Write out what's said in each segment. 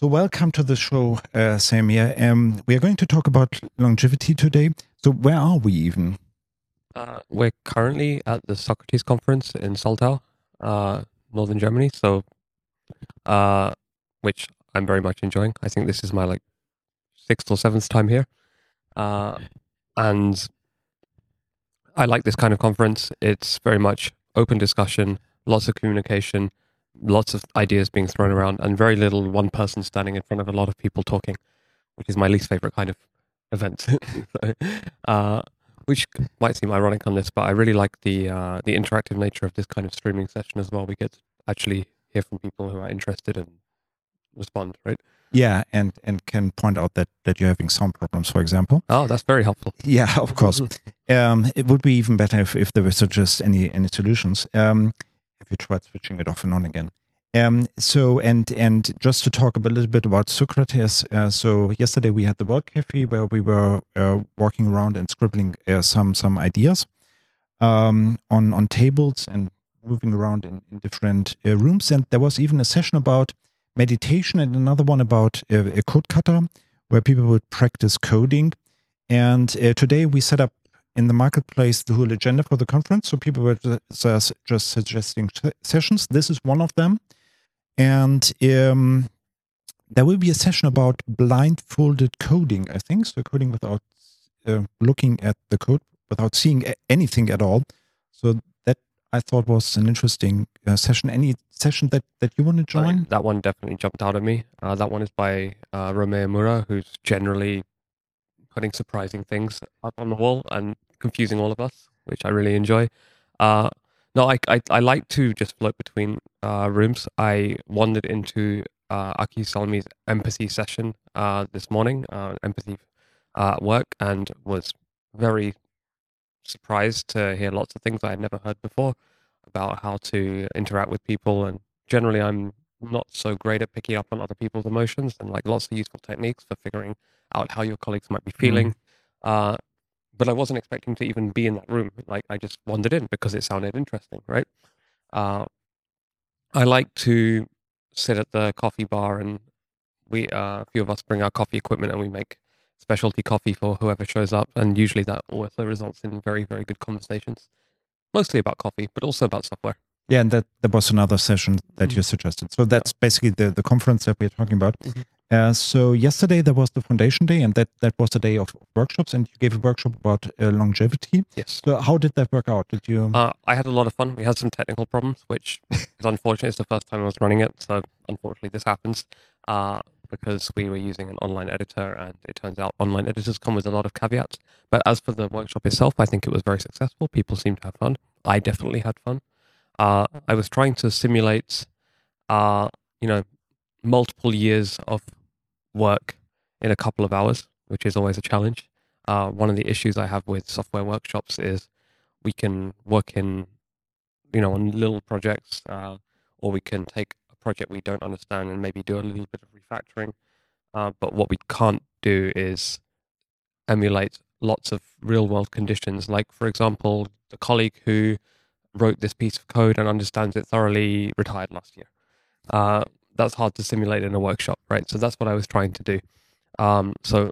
So, welcome to the show, uh, Samir. Um, we are going to talk about longevity today. So, where are we even? Uh, we're currently at the Socrates conference in Soltau, uh, northern Germany. So, uh, which I'm very much enjoying. I think this is my like sixth or seventh time here, uh, and I like this kind of conference. It's very much open discussion, lots of communication, lots of ideas being thrown around and very little one person standing in front of a lot of people talking, which is my least favorite kind of event. so, uh, which might seem ironic on this, but I really like the uh, the interactive nature of this kind of streaming session as well. We get to actually hear from people who are interested and respond, right? Yeah, and and can point out that that you're having sound problems, for example. Oh, that's very helpful. Yeah, of course. um, it would be even better if, if there were just any any solutions. Um, have you tried switching it off and on again? Um, so and and just to talk a little bit about Socrates. Uh, so yesterday we had the World Cafe where we were uh, walking around and scribbling uh, some some ideas um, on on tables and moving around in, in different uh, rooms. And there was even a session about meditation and another one about uh, a code kata where people would practice coding. And uh, today we set up in the marketplace the whole agenda for the conference. So people were just, just suggesting sessions. This is one of them. And um, there will be a session about blindfolded coding, I think. So coding without uh, looking at the code, without seeing anything at all. So that I thought was an interesting uh, session. Any session that, that you want to join? that one definitely jumped out at me. Uh, that one is by uh, Romeu Moura, who's generally putting surprising things up on the wall and confusing all of us, which I really enjoy. Uh, no, I, I, I like to just float between uh, rooms. I wandered into uh, Aki Salmi's empathy session uh, this morning, uh, empathy uh, work, and was very surprised to hear lots of things I had never heard before about how to interact with people. And generally, I'm not so great at picking up on other people's emotions and like lots of useful techniques for figuring out how your colleagues might be mm-hmm. feeling. Mm. Uh, but I wasn't expecting to even be in that room. Like I just wandered in because it sounded interesting, right? Uh, I like to sit at the coffee bar and we, uh, a few of us bring our coffee equipment and we make specialty coffee for whoever shows up. And usually that also results in very, very good conversations, mostly about coffee, but also about software. Yeah, and that, that was another session that mm-hmm. you suggested. So that's basically the, the conference that we're talking about. Mm-hmm. Uh, so yesterday there was the foundation day, and that that was the day of workshops. And you gave a workshop about uh, longevity. Yes. So how did that work out? Did you? Uh, I had a lot of fun. We had some technical problems, which is unfortunate. It's the first time I was running it, so unfortunately this happens. Uh, because we were using an online editor, and it turns out online editors come with a lot of caveats. But as for the workshop itself, I think it was very successful. People seemed to have fun. I definitely had fun. Uh, I was trying to simulate, uh, you know, multiple years of work in a couple of hours, which is always a challenge. Uh, one of the issues I have with software workshops is we can work in, you know, on little projects, uh, or we can take a project we don't understand and maybe do a little bit of refactoring. Uh, but what we can't do is emulate lots of real world conditions. Like, for example, the colleague who wrote this piece of code and understands it thoroughly retired last year. That's hard to simulate in a workshop, right? So that's what I was trying to do. Um, so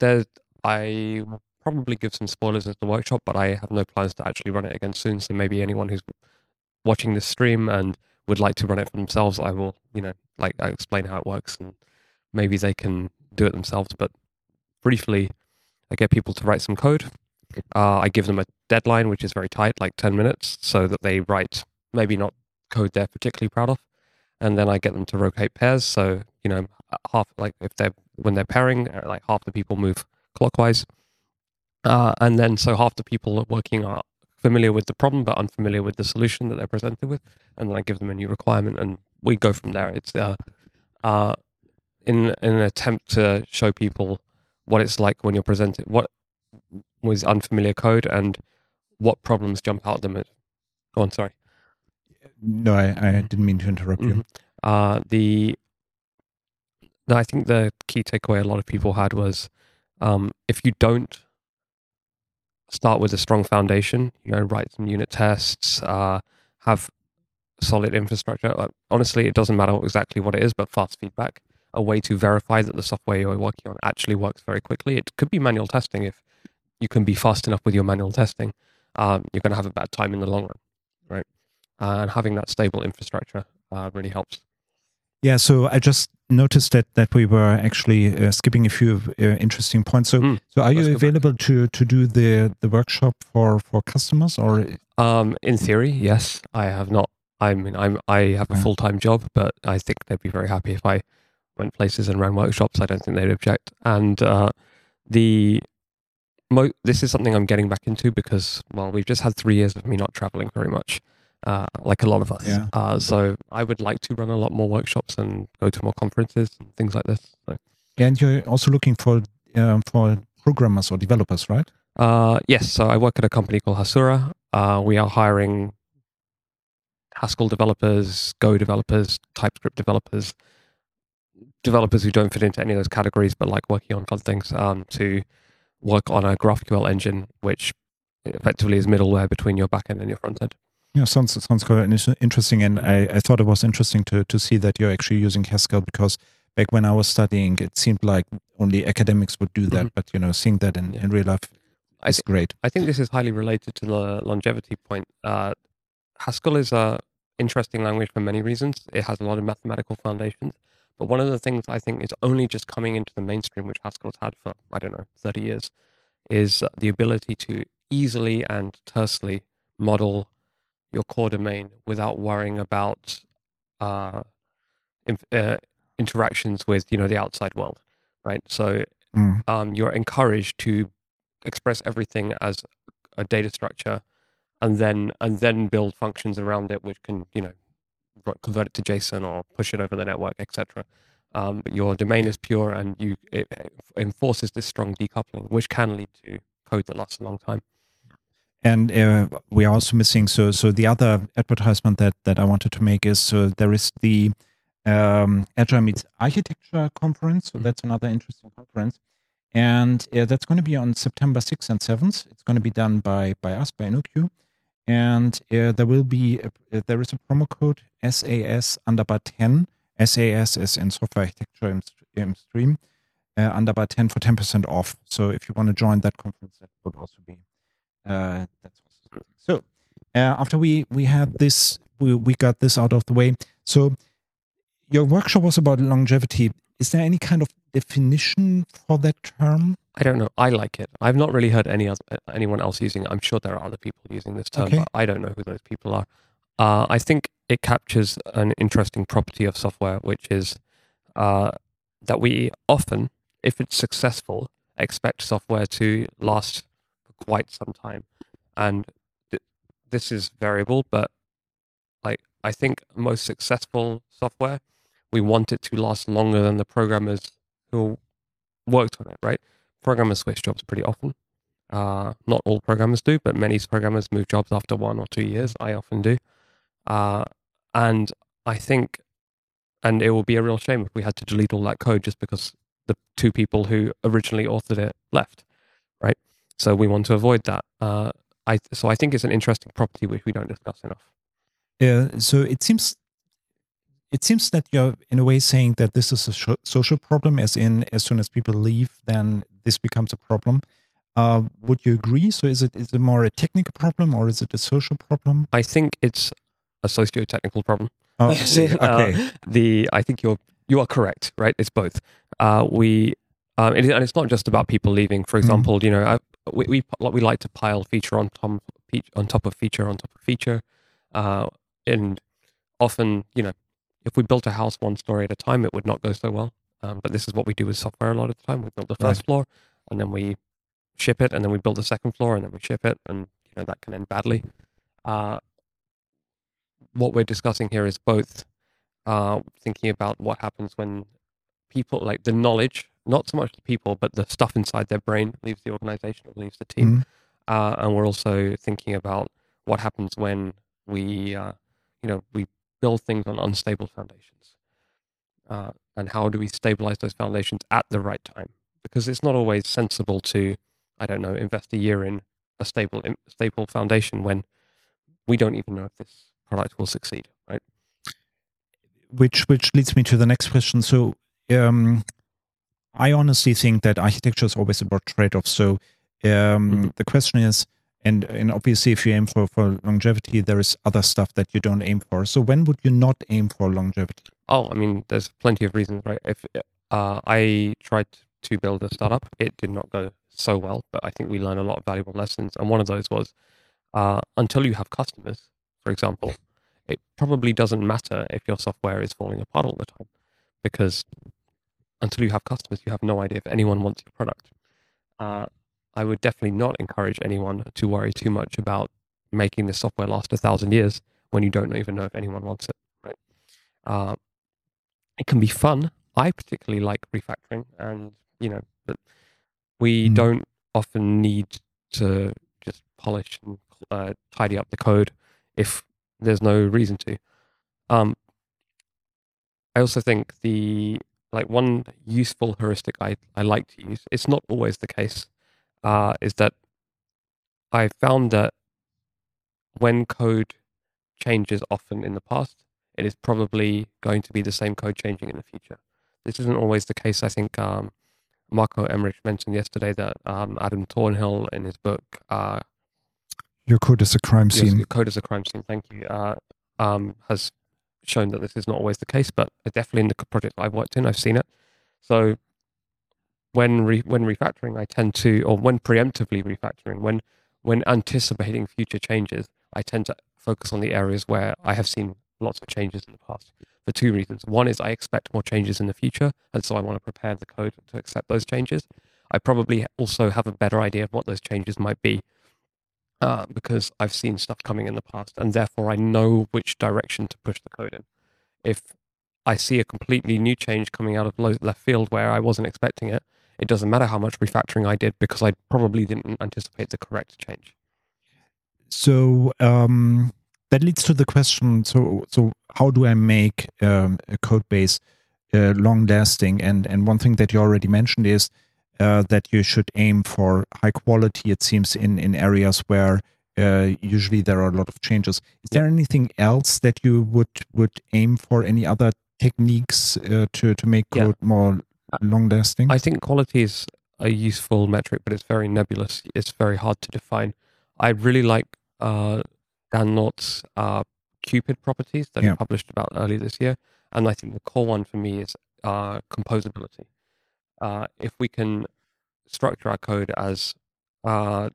there, I probably give some spoilers at the workshop, but I have no plans to actually run it again soon. So maybe anyone who's watching this stream and would like to run it for themselves, I will, you know, like I explain how it works and maybe they can do it themselves. But briefly, I get people to write some code. Uh, I give them a deadline, which is very tight, like 10 minutes, so that they write maybe not code they're particularly proud of and then I get them to rotate pairs. So you know, half like if they're when they're pairing, uh, like half the people move clockwise, uh, and then so half the people working are familiar with the problem but unfamiliar with the solution that they're presented with, and then I give them a new requirement, and we go from there. It's uh, uh, in in an attempt to show people what it's like when you're presented, what was unfamiliar code, and what problems jump out at them. Go on, sorry. No, I, I didn't mean to interrupt you. Mhm. Uh, the I think the key takeaway a lot of people had was um, if you don't start with a strong foundation, you know, write some unit tests, uh, have solid infrastructure. Uh, honestly, it doesn't matter exactly what it is, but fast feedback, a way to verify that the software you're working on actually works very quickly. It could be manual testing if you can be fast enough with your manual testing. Um, you're going to have a bad time in the long run, and having that stable infrastructure uh, really helps. Yeah, so I just noticed that that we were actually uh, skipping a few uh, interesting points. So, Mm, so are you go back. available to to do the the workshop for for customers or? Um, in theory, yes. I have not. I mean, I'm I have a Yeah. full time job, but I think they'd be very happy if I went places and ran workshops. I don't think they'd object. And uh, the mo- this is something I'm getting back into because well, we've just had three years of me not traveling very much, uh, like a lot of us. Yeah. Uh, so I would like to run a lot more workshops and go to more conferences and things like this. So, And you're also looking for um, for programmers or developers, right? Uh, yes, so I work at a company called Hasura. Uh, we are hiring Haskell developers, Go developers, TypeScript developers, developers who don't fit into any of those categories but like working on fun things um, to work on a GraphQL engine, which effectively is middleware between your backend and your front end. Yeah, sounds sounds quite interesting, and I, I thought it was interesting to to see that you're actually using Haskell because back when I was studying, it seemed like only academics would do that, Mhm. but you know, seeing that in, Yeah. in real life is great. I think this is highly related to the longevity point. Uh, Haskell is a interesting language for many reasons. It has a lot of mathematical foundations, but one of the things I think is only just coming into the mainstream, which Haskell's had for I don't know thirty years, is the ability to easily and tersely model your core domain without worrying about uh, inf- uh, interactions with you know the outside world, right? So Mm. um, you're encouraged to express everything as a data structure and then and then build functions around it which can you know convert it to json or push it over the network etc um, but your domain is pure and you it, it enforces this strong decoupling which can lead to code that lasts a long time And uh, we are also missing. So, so the other advertisement that that I wanted to make is so there is the um, Agile Meets Architecture conference. So Mhm. that's another interesting conference, and uh, that's going to be on September sixth and seventh. It's going to be done by by us by InnoQ, and uh, there will be a, uh, there is a promo code SAS underbar ten. SAS is in software architecture in, in stream. Uh, underbar 10 for 10% off. So if you want to join that conference, that would also be that's also so. Uh, after we we had this, we we got this out of the way. So your workshop was about longevity. Is there any kind of definition for that term? i don't know i like it i've not really heard any other, anyone else using it i'm sure there are other people using this term Okay. but i don't know who those people are uh, i think it captures an interesting property of software which is uh, that we often if it's successful expect software to last quite some time and th- this is variable but like i think most successful software we want it to last longer than the programmers who worked on it right? Programmers switch jobs pretty often. Uh, not all programmers do but many programmers move jobs after one or two years i often do. Uh, and i think and it will be a real shame if we had to delete all that code just because the two people who originally authored it left, right? So we want to avoid that. Uh, I so I think it's an interesting property which we don't discuss enough. Yeah. so it seems it seems that you're in a way saying that this is a social problem, as in as soon as people leave, then this becomes a problem. Uh, would you agree? So is it is it more a technical problem or is it a social problem? I think it's a socio-technical problem. Oh, I okay. Uh, the I think you're you are correct, right? It's both. Uh, we um, it, and it's not just about people leaving. For example, you know, I, we we like- we like to pile feature on top on top of feature on top of feature, uh, and often you know, if we built a house one story at a time, it would not go so well. Um, but this is what we do with software a lot of the time. We build the first Right. floor, and then we ship it, and then we build the second floor, and then we ship it, and you know that can end badly. Uh, what we're discussing here is both uh, thinking about what happens when people like the knowledge not so much the people, but the stuff inside their brain leaves the organization or leaves the team. Mhm. Uh, and we're also thinking about what happens when we, uh, you know, we build things on unstable foundations. Uh, and how do we stabilize those foundations at the right time? Because it's not always sensible to, I don't know, invest a year in a stable, in, stable foundation when we don't even know if this product will succeed, right? which which leads me to the next question. So, um, I honestly think that architecture is always about trade-offs. So, um, Mhm. the question is, and and obviously, if you aim for for longevity, there is other stuff that you don't aim for. So, when would you not aim for longevity? Oh, I mean, there's plenty of reasons, right? If uh, I tried to build a startup, it did not go so well, but I think we learned a lot of valuable lessons. And one of those was uh, until you have customers, for example, it probably doesn't matter if your software is falling apart all the time, because until you have customers, you have no idea if anyone wants your product. Uh, I would definitely not encourage anyone to worry too much about making the software last a thousand years when you don't even know if anyone wants it. Right? Uh, it can be fun. I particularly like refactoring, and you know, but we Mm. don't often need to just polish and uh, tidy up the code if there's no reason to. Um, I also think the like one useful heuristic I, I like to use, it's not always the case, uh, is that I found that when code changes often in the past, it is probably going to be the same code changing in the future. This isn't always the case. I think um, Marco Emrich mentioned yesterday that um, Adam Tornhill in his book, uh, Your code is a crime Yes, Your Code is a Crime Scene, thank you, uh, um, has shown that this is not always the case, but definitely in the projects I've worked in, I've seen it. So when re- when refactoring, I tend to, or when preemptively refactoring, when when anticipating future changes, I tend to focus on the areas where I have seen lots of changes in the past for two reasons. One is I expect more changes in the future, and so I want to prepare the code to accept those changes. I probably also have a better idea of what those changes might be uh, because I've seen stuff coming in the past, and therefore I know which direction to push the code in. If I see a completely new change coming out of left field where I wasn't expecting it, it doesn't matter how much refactoring I did because I probably didn't anticipate the correct change. So um, that leads to the question: so so how do I make um, a code base uh, long lasting? And and one thing that you already mentioned is uh, that you should aim for high quality. It seems in in areas where uh, usually there are a lot of changes. Is there anything else that you would would aim for? Any other techniques uh, to to make Yeah. code more long lasting? I think quality is a useful metric, but it's very nebulous. It's very hard to define. I really like uh, Dan North's uh, Cupid properties that Yeah. he published about earlier this year, and I think the core one for me is uh, composability. Uh, if we can structure our code as uh,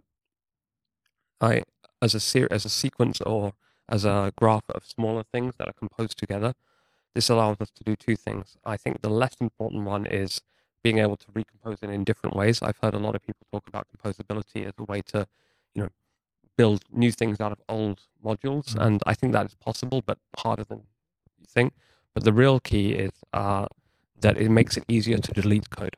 I as a ser- as a sequence or as a graph of smaller things that are composed together, this allows us to do two things. I think the less important one is being able to recompose it in different ways. I've heard a lot of people talk about composability as a way to, you know, build new things out of old modules, Mhm. and I think that is possible, but harder than you think. But the real key is uh, that it makes it easier to delete code,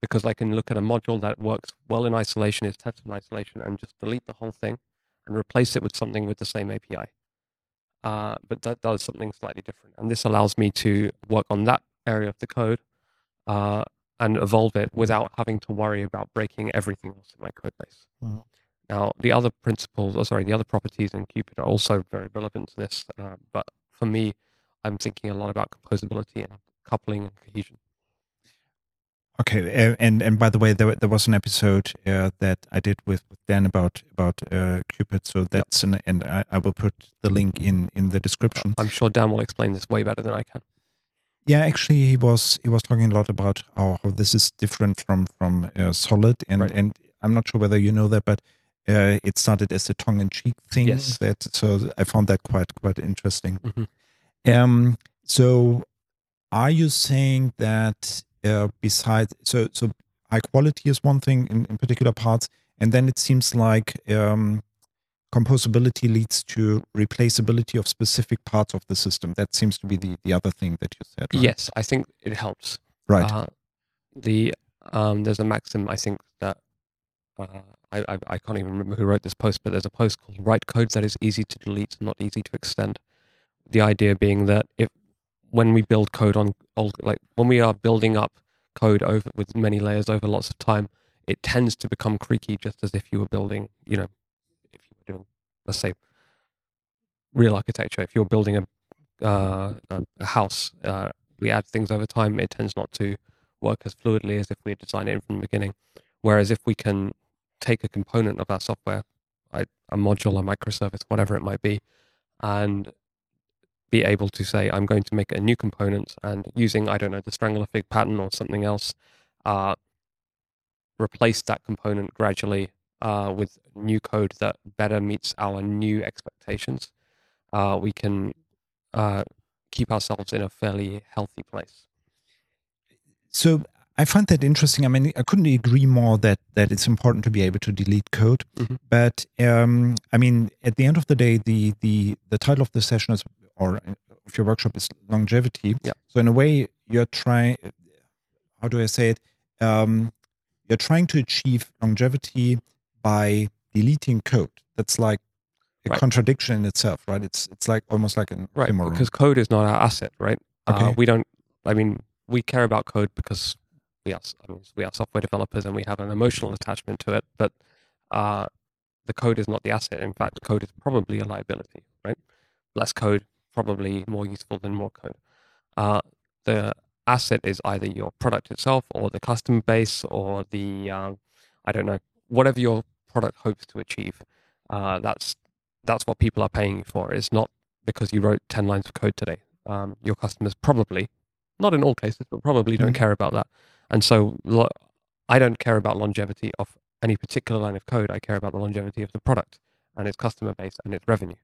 because I can look at a module that works well in isolation, is tested in isolation, and just delete the whole thing and replace it with something with the same API. Uh, but that does something slightly different, and this allows me to work on that area of the code uh, and evolve it without having to worry about breaking everything else in my code base. Mhm. Now, the other principles, or sorry, the other properties in Cupid are also very relevant to this. Uh, but for me, I'm thinking a lot about composability and coupling and cohesion. Okay, and and by the way, there there was an episode uh, that I did with, with Dan about about uh, Cupid. So that's an and I, I will put the link in in the description. I'm sure Dan will explain this way better than I can. Yeah, actually, he was he was talking a lot about how, how this is different from from uh, Solid, and Right. and I'm not sure whether you know that, but uh, it started as a tongue in cheek thing. Yes. That so I found that quite quite interesting. Mhm. Um, so are you saying that uh, besides so so high quality is one thing in, in particular parts, and then it seems like um, composability leads to replaceability of specific parts of the system. That seems to be the the other thing that you said. Right? Yes, I think it helps. Right. Uh, the Um, there's a maxim I think that uh, I, I I can't even remember who wrote this post, but there's a post called "Write code that is easy to delete, not easy to extend." The idea being that if when we build code on old, like when we are building up code over with many layers over lots of time, it tends to become creaky, just as if you were building, you know, if you were doing, let's say, real architecture. If you're building a uh, a house, uh, we add things over time. It tends not to work as fluidly as if we design it from the beginning. Whereas if we can take a component of our software, a module, a microservice, whatever it might be, and be able to say, I'm going to make a new component and using, I don't know, the Strangler Fig pattern or something else, uh, replace that component gradually uh, with new code that better meets our new expectations, uh, we can uh, keep ourselves in a fairly healthy place. So I find that interesting. I mean, I couldn't agree more that that it's important to be able to delete code. Mhm. But um, I mean, at the end of the day, the the the title of the session is or of your workshop is longevity. Yeah. So in a way, you're trying. How do I say it? Um, you're trying to achieve longevity by deleting code. That's like a Right. contradiction in itself, right? It's it's like almost like an Right, oxymoron. because code is not our asset, right? Uh, Okay. we don't. I mean, we care about code because we are. I mean, we are software developers and we have an emotional attachment to it. But uh, the code is not the asset. In fact, code is probably a liability, right? Less code probably more useful than more code. Uh, the asset is either your product itself or the customer base or the uh, I don't know whatever your product hopes to achieve. Uh, that's that's what people are paying you for. It's not because you wrote 10 lines of code today. Um, your customers probably, not in all cases, but probably don't Mhm. care about that. And so lo- I don't care about longevity of any particular line of code. I care about the longevity of the product and its customer base and its revenue.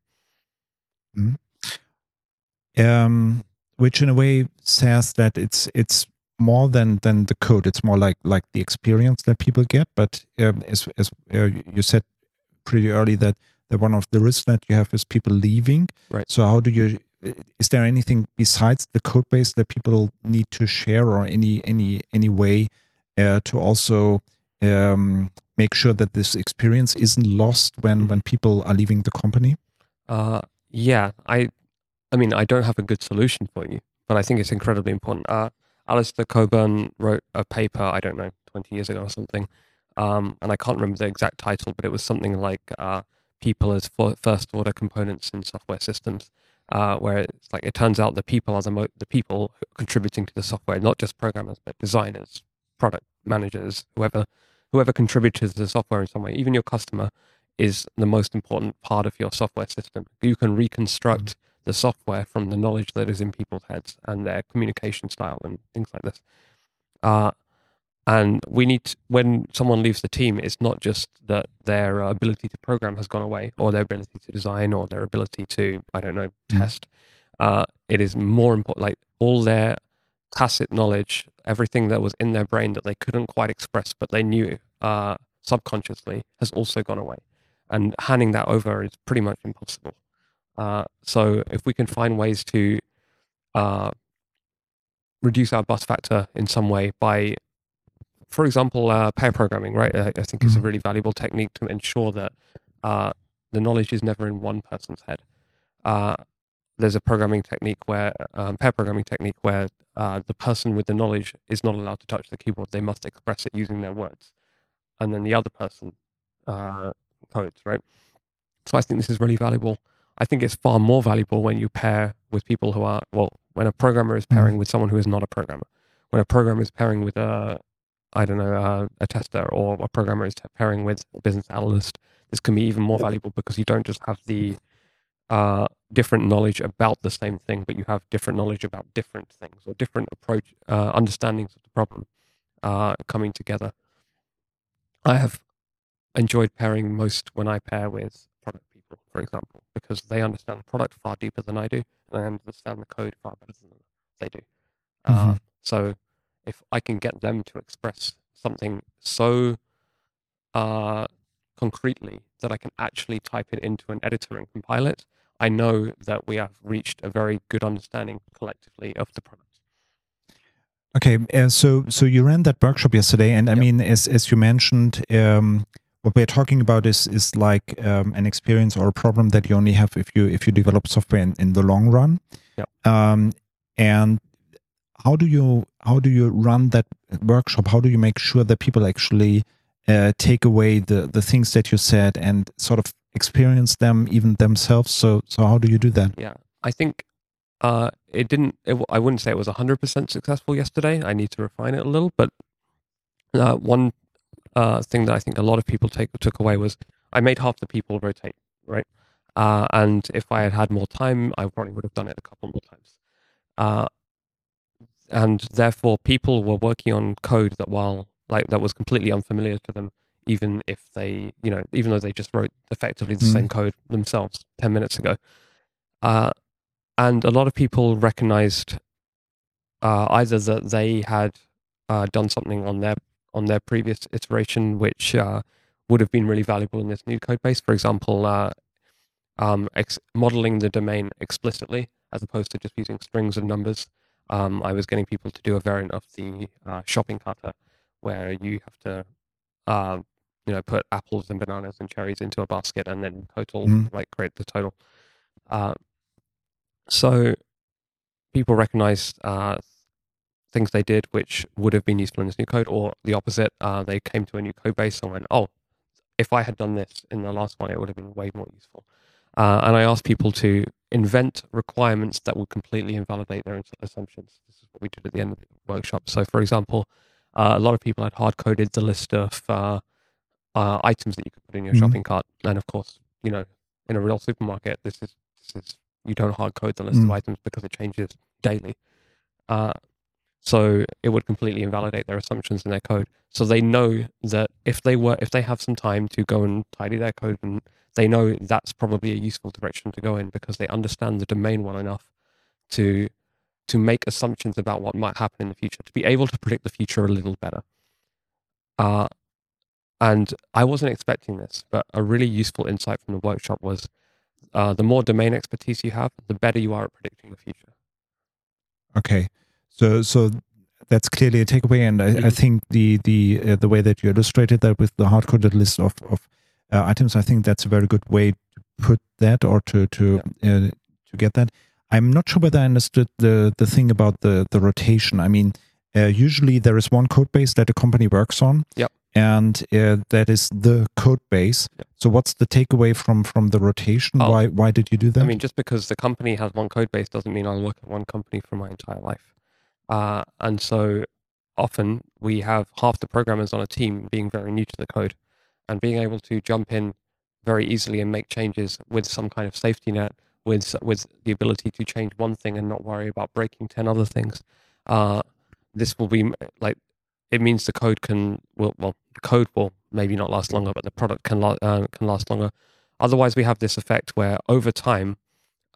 Um, which in a way says that it's it's more than than the code. It's more like like the experience that people get. But um, as as uh, you said pretty early that that one of the risks that you have is people leaving. Right. So how do you? Is there anything besides the code base that people need to share, or any any any way uh, to also um, make sure that this experience isn't lost when when people are leaving the company? Uh, yeah, I, I mean, I don't have a good solution for you, but I think it's incredibly important. Uh, Alistair Cockburn wrote a paper, I don't know, 20 years ago or something, um, and I can't remember the exact title, but it was something like uh, people as first order components in software systems, uh, where it's like it turns out the people are the, mo- the people contributing to the software, not just programmers, but designers, product managers, whoever whoever contributes to the software in some way, even your customer is the most important part of your software system. You can reconstruct the software from the knowledge that is in people's heads and their communication style and things like this. Uh, and we need to, when someone leaves the team, it's not just that their uh, ability to program has gone away, or their ability to design, or their ability to I don't know Mm. test. Uh, it is more important, like all their tacit knowledge, everything that was in their brain that they couldn't quite express, but they knew uh, subconsciously, has also gone away. And handing that over is pretty much impossible. Uh, so if we can find ways to uh, reduce our bus factor in some way by, for example, uh, pair programming, right? I, I think is a really valuable technique to ensure that uh, the knowledge is never in one person's head. Uh, there's a programming technique where um, pair programming technique where uh, the person with the knowledge is not allowed to touch the keyboard; they must express it using their words, and then the other person uh, codes, right? So I think this is really valuable. I think it's far more valuable when you pair with people who are well, when a programmer is pairing with someone who is not a programmer, when a programmer is pairing with a, I don't know, uh, a tester, or a programmer is pairing with a business analyst. This can be even more valuable because you don't just have the uh, different knowledge about the same thing, but you have different knowledge about different things or different approach uh, understandings of the problem uh, coming together. I have enjoyed pairing most when I pair with for example, because they understand the product far deeper than I do, and I understand the code far better than they do. Uh, Mhm. so if I can get them to express something so uh, concretely that I can actually type it into an editor and compile it, I know that we have reached a very good understanding collectively of the product. Okay, uh, so so you ran that workshop yesterday, and I Yep. mean, as as you mentioned, um, what we're talking about is is like um, an experience or a problem that you only have if you if you develop software in, in the long run. Yep. Um, and how do you how do you run that workshop? How do you make sure that people actually uh, take away the the things that you said and sort of experience them even themselves? So so how do you do that? Yeah, I think uh, it didn't. It, I wouldn't say it was hundred percent successful yesterday. I need to refine it a little. But uh, one uh, thing that I think a lot of people take took away was I made half the people rotate, right? Uh, and if I had had more time, I probably would have done it a couple more times. Uh, and therefore, people were working on code that while like that was completely unfamiliar to them, even if they, you know, even though they just wrote effectively the Mm. same code themselves ten minutes ago. Uh, and a lot of people recognized uh, either that they had uh, done something on their on their previous iteration which uh, would have been really valuable in this new code base. For example, uh, um, ex- modeling the domain explicitly as opposed to just using strings and numbers. Um, I was getting people to do a variant of the uh, shopping carter where you have to, uh, you know, put apples and bananas and cherries into a basket and then total, Mhm. like create the total. Uh, so people recognized uh, things they did which would have been useful in this new code, or the opposite. Uh, they came to a new code base and went, "Oh, if I had done this in the last one, it would have been way more useful." Uh, and I asked people to invent requirements that would completely invalidate their assumptions. This is what we did at the end of the workshop. So, for example, uh, a lot of people had hard coded the list of uh, uh, items that you could put in your Mhm. shopping cart, and of course, you know, in a real supermarket, this is this is you don't hard code the list of Mm. items because it changes daily. So it would completely invalidate their assumptions in their code. So they know that if they were if they have some time to go and tidy their code, and they know that's probably a useful direction to go in because they understand the domain well enough to to make assumptions about what might happen in the future, to be able to predict the future a little better. Uh, and I wasn't expecting this, but a really useful insight from the workshop was uh, the more domain expertise you have, the better you are at predicting the future. Okay, so so that's clearly a takeaway, and I, I Mhm. think the the uh, the way that you illustrated that with the hard coded list of of uh, items, I think that's a very good way to put that or to to uh, to get that. I'm not sure whether I understood the the thing about the the rotation. I mean, uh, usually there is one code base that a company works on. Yep. And uh, that is the code base. Yep. So, what's the takeaway from from the rotation? Oh. Why why did you do that? I mean, just because the company has one code base doesn't mean I'll work at one company for my entire life. Uh, and so often we have half the programmers on a team being very new to the code and being able to jump in very easily and make changes with some kind of safety net, with with the ability to change one thing and not worry about breaking 10 other things. Uh, this will be like, it means the code can, will, well, the code will maybe not last longer, but the product can, la- uh, can last longer. Otherwise, we have this effect where over time,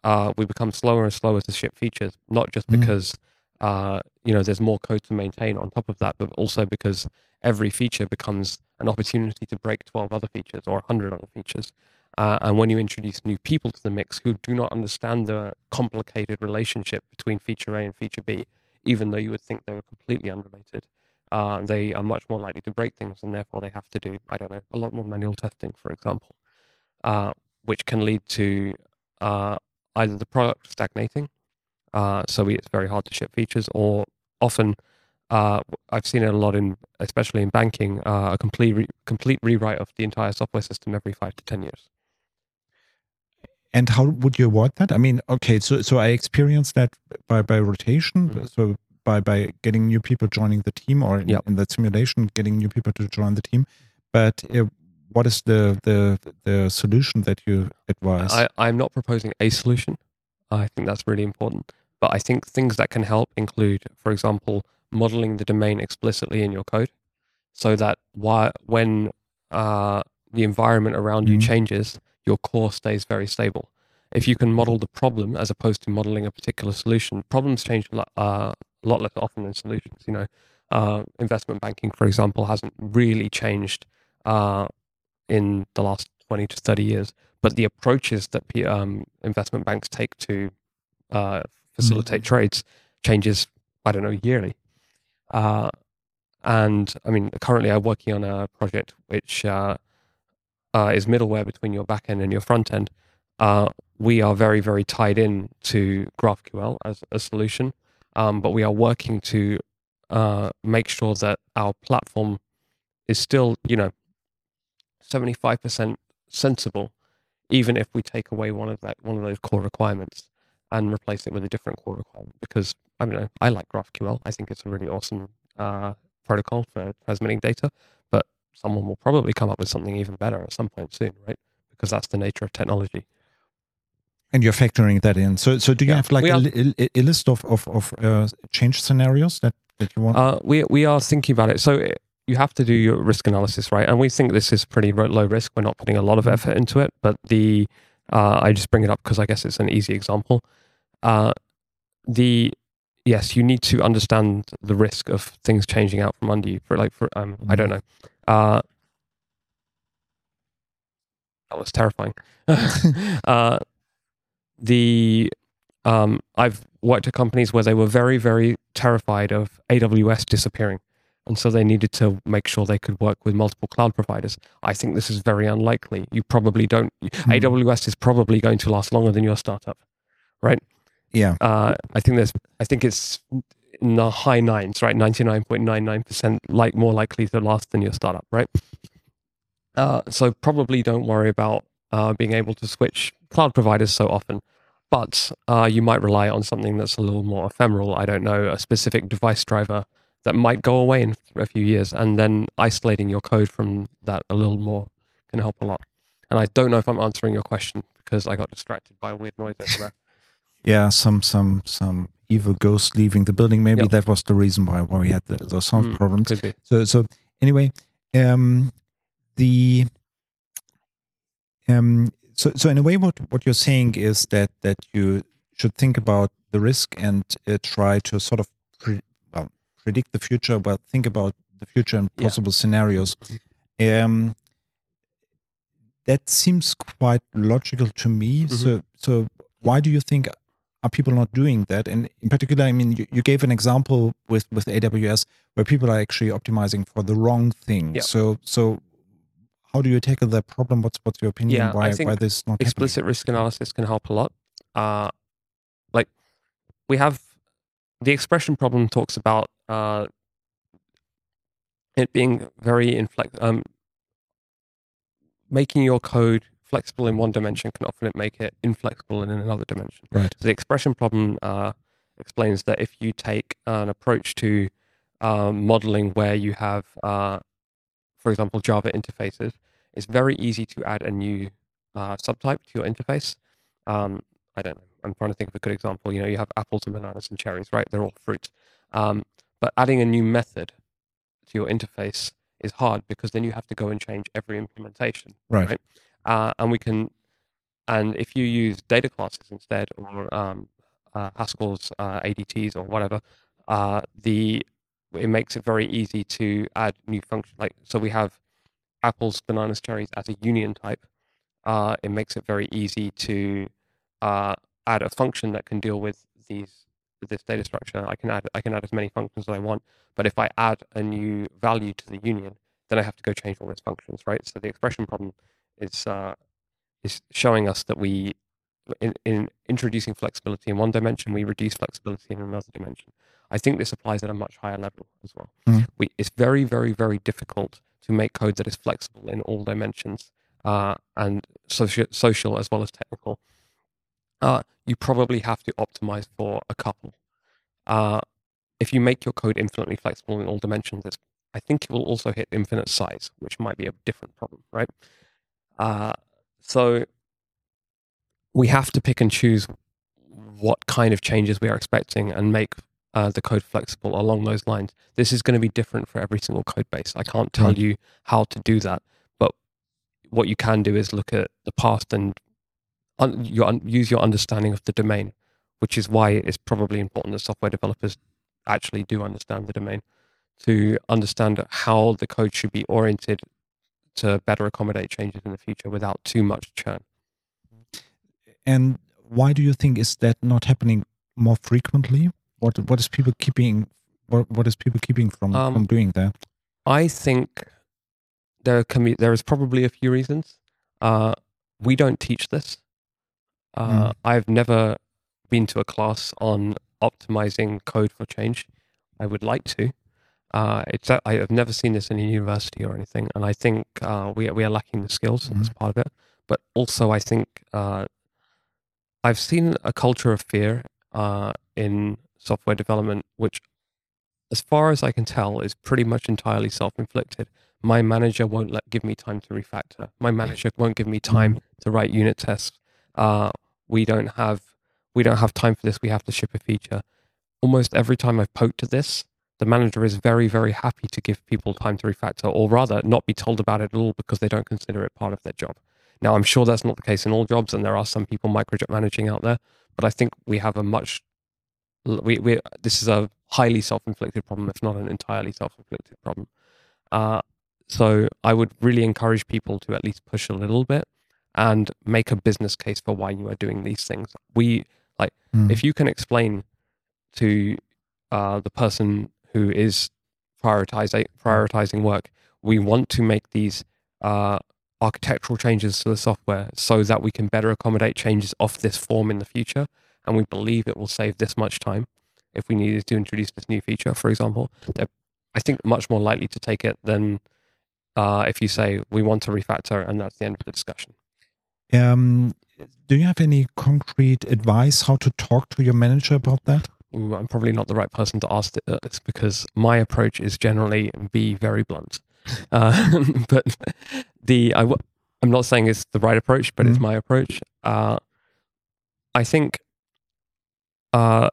uh, we become slower and slower to ship features, not just Mhm. because uh, you know there's more code to maintain on top of that, but also because every feature becomes an opportunity to break 12 other features or 100 other features. Uh, and when you introduce new people to the mix who do not understand the complicated relationship between feature A and feature B, even though you would think they were completely unrelated, uh, they are much more likely to break things, and therefore they have to do, I don't know, a lot more manual testing, for example, uh, which can lead to uh, either the product stagnating, uh, so we, it's very hard to ship features, or often uh, I've seen it a lot in, especially in banking, uh, a complete re- complete rewrite of the entire software system every five to ten years. And how would you avoid that? I mean, okay, so so I experienced that by by rotation, Mhm. so by by getting new people joining the team, or in, Yep. in that simulation, getting new people to join the team. But uh, what is the the the solution that you advise? I, I'm not proposing a solution. I think that's really important. But I think things that can help include, for example, modeling the domain explicitly in your code so that why, when uh, the environment around you Mhm. changes, your core stays very stable. If you can model the problem as opposed to modeling a particular solution, problems change a lot, uh, a lot less often than solutions. You know, uh, investment banking, for example, hasn't really changed uh, in the last 20 to 30 years but the approaches that um, investment banks take to facilitate trades changes, I don't know, yearly. Uh, and I mean, currently I'm working on a project which uh, uh, is middleware between your backend and your front end. Uh, we are very, very tied in to GraphQL as a solution, um, but we are working to uh, make sure that our platform is still, you know, 75% sensible, even if we take away one of that one of those core requirements and replace it with a different core requirement. Because I mean, I like GraphQL. I think it's a really awesome uh, protocol for transmitting data, but someone will probably come up with something even better at some point soon, right? Because that's the nature of technology. And you're factoring that in. So, so do you Yeah, have like a, a, a list of of, of uh, change scenarios that that you want? Uh, we we are thinking about it. So it, you have to do your risk analysis, right? And we think this is pretty low risk. We're not putting a lot of effort into it, but the uh, I just bring it up because I guess it's an easy example. Uh, the yes, you need to understand the risk of things changing out from under you. For like, for um, I don't know. Uh, that was terrifying. uh, the um, I've worked at companies where they were very, very terrified of AWS disappearing. And so they needed to make sure they could work with multiple cloud providers. I think this is very unlikely. You probably don't, AWS is probably going to last longer than your startup, right? Yeah. Uh, I think there's, I think it's in the high nines, right? 99.99% like more likely to last than your startup, right? Uh, so probably don't worry about uh, being able to switch cloud providers so often, but uh, you might rely on something that's a little more ephemeral. I don't know, a specific device driver that might go away in a few years, and then isolating your code from that a little more can help a lot. And I don't know if I'm answering your question because I got distracted by a weird noise over there. Yeah, some some some evil ghost leaving the building. Maybe Yep. that was the reason why why we had the, those sound Mm, problems. So so anyway, um, the um, so so in a way, what what you're saying is that that you should think about the risk and uh, try to sort of pre- well predict the future, but think about the future and Yeah. possible scenarios. Um, that seems quite logical to me. Mm-hmm. So so why do you think are people not doing that? And in particular, I mean, you, you gave an example with with AWS where people are actually optimizing for the wrong thing. Yeah. So so how do you tackle that problem? What's what's your opinion? Yeah, I why think why this is not explicit risk analysis can help a lot. Uh, like we have the expression problem talks about uh, it being very inflex um, making your code flexible in one dimension can often make it inflexible in another dimension. Right. So the expression problem uh, explains that if you take an approach to um, modeling where you have, uh, for example, Java interfaces, it's very easy to add a new uh, subtype to your interface. Um, I don't know. I'm trying to think of a good example. You know, you have apples and bananas and cherries, right? They're all fruit. Um, but adding a new method to your interface is hard because then you have to go and change every implementation. Right. Right. Uh, and we can, and if you use data classes instead, or um, uh, Haskell's uh, ADTs or whatever, uh, the it makes it very easy to add new functions. Like so, we have apples, bananas, cherries as a union type. Uh, it makes it very easy to uh, add a function that can deal with these this data structure. I can add I can add as many functions as I want. But if I add a new value to the union, then I have to go change all those functions, right? So the expression problem is uh, is showing us that we in, in introducing flexibility in one dimension, we reduce flexibility in another dimension. I think this applies at a much higher level as well. Mm. We, it's very, very, very difficult to make code that is flexible in all dimensions uh, and social, social as well as technical. Uh, you probably have to optimize for a couple. Uh, if you make your code infinitely flexible in all dimensions, it's, I think it will also hit infinite size, which might be a different problem, right? Uh, so we have to pick and choose what kind of changes we are expecting and make uh, the code flexible along those lines. This is going to be different for every single code base. I can't tell Right. you how to do that, but what you can do is look at the past and un- your, un- use your understanding of the domain, which is why it's probably important that software developers actually do understand the domain to understand how the code should be oriented to better accommodate changes in the future without too much churn. And why do you think is that not happening more frequently? What what is people keeping what what is people keeping from Um, from doing that? I think there can be there is probably a few reasons. Uh, we don't teach this. Uh, Mm. I've never been to a class on optimizing code for change. I would like to. Uh, it's I have never seen this in a university or anything, and I think uh, we we are lacking the skills as part of it. But also, I think uh, I've seen a culture of fear uh, in software development, which, as far as I can tell, is pretty much entirely self-inflicted. My manager won't let give me time to refactor. My manager won't give me time to write unit tests. Uh, we don't have we don't have time for this. We have to ship a feature. Almost every time I've poked at this, the manager is very very happy to give people time to refactor, or rather, not be told about it at all because they don't consider it part of their job. Now, I'm sure that's not the case in all jobs, and there are some people micromanaging out there. But I think we have a much we, we this is a highly self-inflicted problem, if not an entirely self-inflicted problem. Uh, so I would really encourage people to at least push a little bit and make a business case for why you are doing these things. We like Mm. if you can explain to uh, the person who is prioritizing prioritizing work, we want to make these uh, architectural changes to the software so that we can better accommodate changes of this form in the future, and we believe it will save this much time if we needed to introduce this new feature, for example. They're, I think much more likely to take it than uh, if you say we want to refactor and that's the end of the discussion. Um, do you have any concrete advice how to talk to your manager about that? I'm probably not the right person to ask th- this because my approach is generally be very blunt. Uh, but the I w- I'm not saying it's the right approach, but it's Mhm. my approach. Uh, I think uh,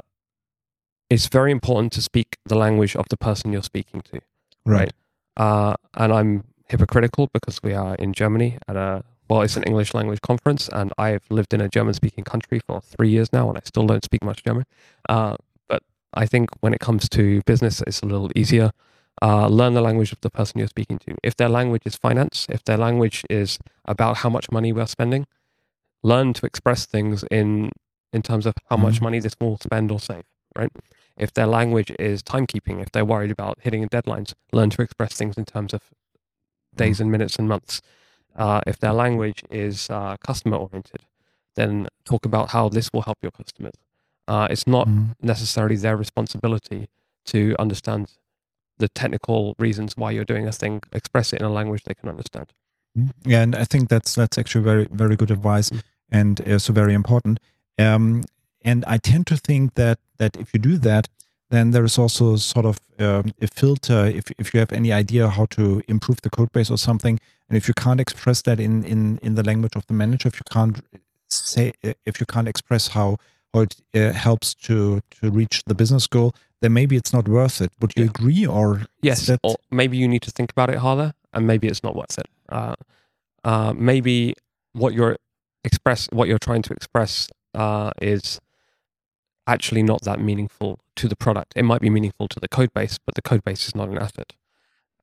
it's very important to speak the language of the person you're speaking to. Right. Uh, and I'm hypocritical because we are in Germany at a well, it's an English language conference, and I've lived in a German speaking country for three years now, and I still don't speak much German. Uh, I think when it comes to business, it's a little easier. Uh, learn the language of the person you're speaking to. If their language is finance, if their language is about how much money we're spending, learn to express things in in terms of how much Mhm. money this will spend or save. Right. If their language is timekeeping, if they're worried about hitting deadlines, learn to express things in terms of days and minutes and months. Uh, if their language is uh, customer oriented, then talk about how this will help your customers. Uh, it's not Mhm. necessarily their responsibility to understand the technical reasons why you're doing a thing. Express it in a language they can understand. Mm. Yeah, and I think that's that's actually very very good advice, Mm. and uh, so very important. Um, and I tend to think that that if you do that, then there is also sort of um, a filter. If if you have any idea how to improve the code base or something, and if you can't express that in in in the language of the manager, if you can't say if you can't express how how it uh, helps to to reach the business goal, then maybe it's not worth it. Would you Yeah. agree, or Yes, that- or maybe you need to think about it harder, and maybe it's not worth it. Uh, uh, maybe what you're express, what you're trying to express, uh, is actually not that meaningful to the product. It might be meaningful to the code base, but the code base is not an asset.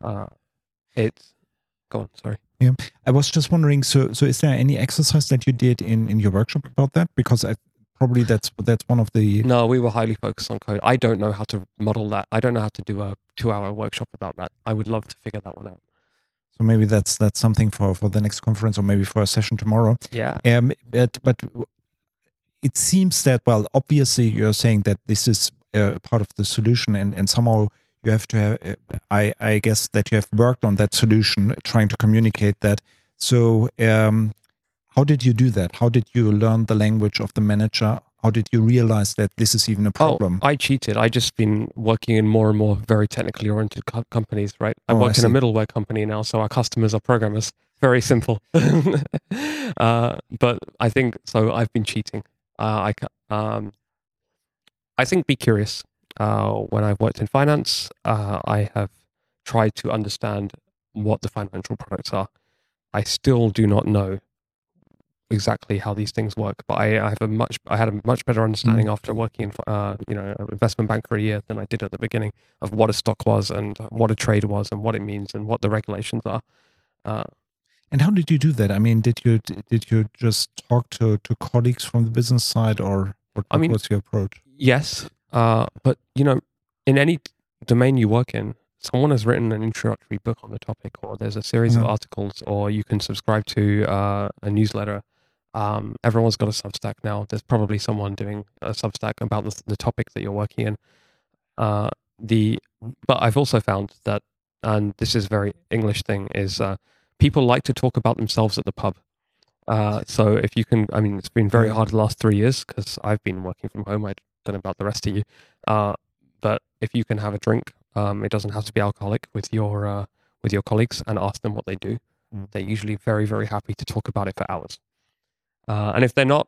Uh, it's go on. Sorry. Yeah, I was just wondering. So, so is there any exercise that you did in in your workshop about that? Because I probably that's that's one of the. No, we were highly focused on code. I don't know how to model that. I don't know how to do a two-hour workshop about that. I would love to figure that one out. So maybe that's that's something for for the next conference or maybe for a session tomorrow. Yeah. Um, but but it seems that well, obviously you're saying that this is uh, part of the solution, and and somehow you have to have. Uh, I I guess that you have worked on that solution, trying to communicate that. So um, how did you do that? How did you learn the language of the manager? How did you realize that this is even a problem? Oh, I cheated. I just been working in more and more very technically oriented co- companies, right? I Oh, I work in a middleware company now, so our customers are programmers. Very simple. uh, but I think so. I've been cheating. Uh, I um, I think be curious. Uh, when I've worked in finance, uh, I have tried to understand what the financial products are. I still do not know exactly how these things work, but I, I have a much I had a much better understanding after working in uh, you know an investment bank for a year than I did at the beginning of what a stock was and what a trade was and what it means and what the regulations are. Uh, And how did you do that? I mean, did you did you just talk to to colleagues from the business side, or what, I mean- what was your approach? yes, uh, but you know, in any domain you work in, someone has written an introductory book on the topic, or there's a series Mhm. of articles, or you can subscribe to uh, a newsletter. Um, everyone's got a Substack now. There's probably someone doing a Substack about the, the topic that you're working in. Uh, the but I've also found that, and this is a very English thing, is uh, people like to talk about themselves at the pub. Uh, so if you can, I mean, it's been very hard the last three years because I've been working from home. I don't know about the rest of you, uh, but if you can have a drink, um, it doesn't have to be alcoholic with your uh, with your colleagues and ask them what they do. Mm. They're usually very very happy to talk about it for hours. Uh, and if they're not,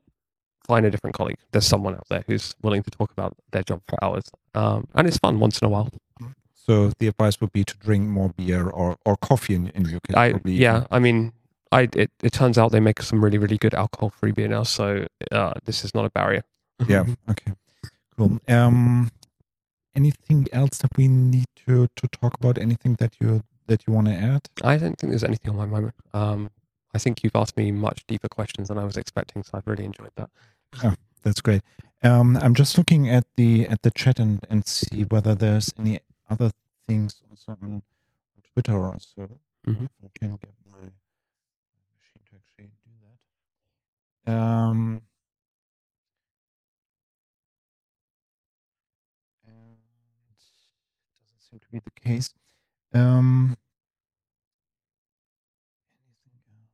find a different colleague. There's someone out there who's willing to talk about their job for hours, um, and it's fun once in a while. So the advice would be to drink more beer or, or coffee in, in your case. I probably yeah. I mean, I it, it turns out they make some really really good alcohol free beer now, so uh, this is not a barrier. Yeah. Okay. Cool. Um, anything else that we need to to talk about? Anything that you that you want to add? I don't think there's anything on my mind. Um, I think you've asked me much deeper questions than I was expecting, so I've really enjoyed that. That's great. Um, I'm just looking at the at the chat and and see whether there's any other things also on Twitter or so. Mhm. I can get my machine to actually do that. Um, and doesn't seem to be the case. Um, anything else?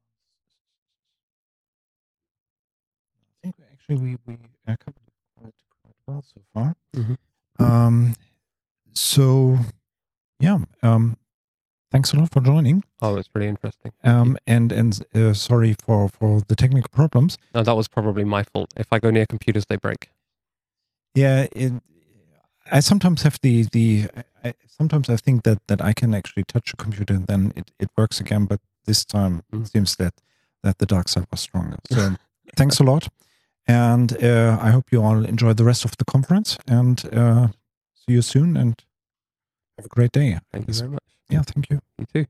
I think we actually we we uh, covered quite quite well so far. Mhm. Um, so yeah. Um, thanks a lot for joining. Oh, it's really interesting. Um, and and uh, sorry for for the technical problems. No, that was probably my fault. If I go near computers, they break. Yeah, it, I sometimes have the the I, sometimes I think that that I can actually touch a computer and then it, it works again, but this time Mm. it seems that that the dark side was stronger. So thanks a lot, and uh, I hope you all enjoy the rest of the conference and uh, see you soon and have a great day. Thank you very much. Yeah, thank you. You too.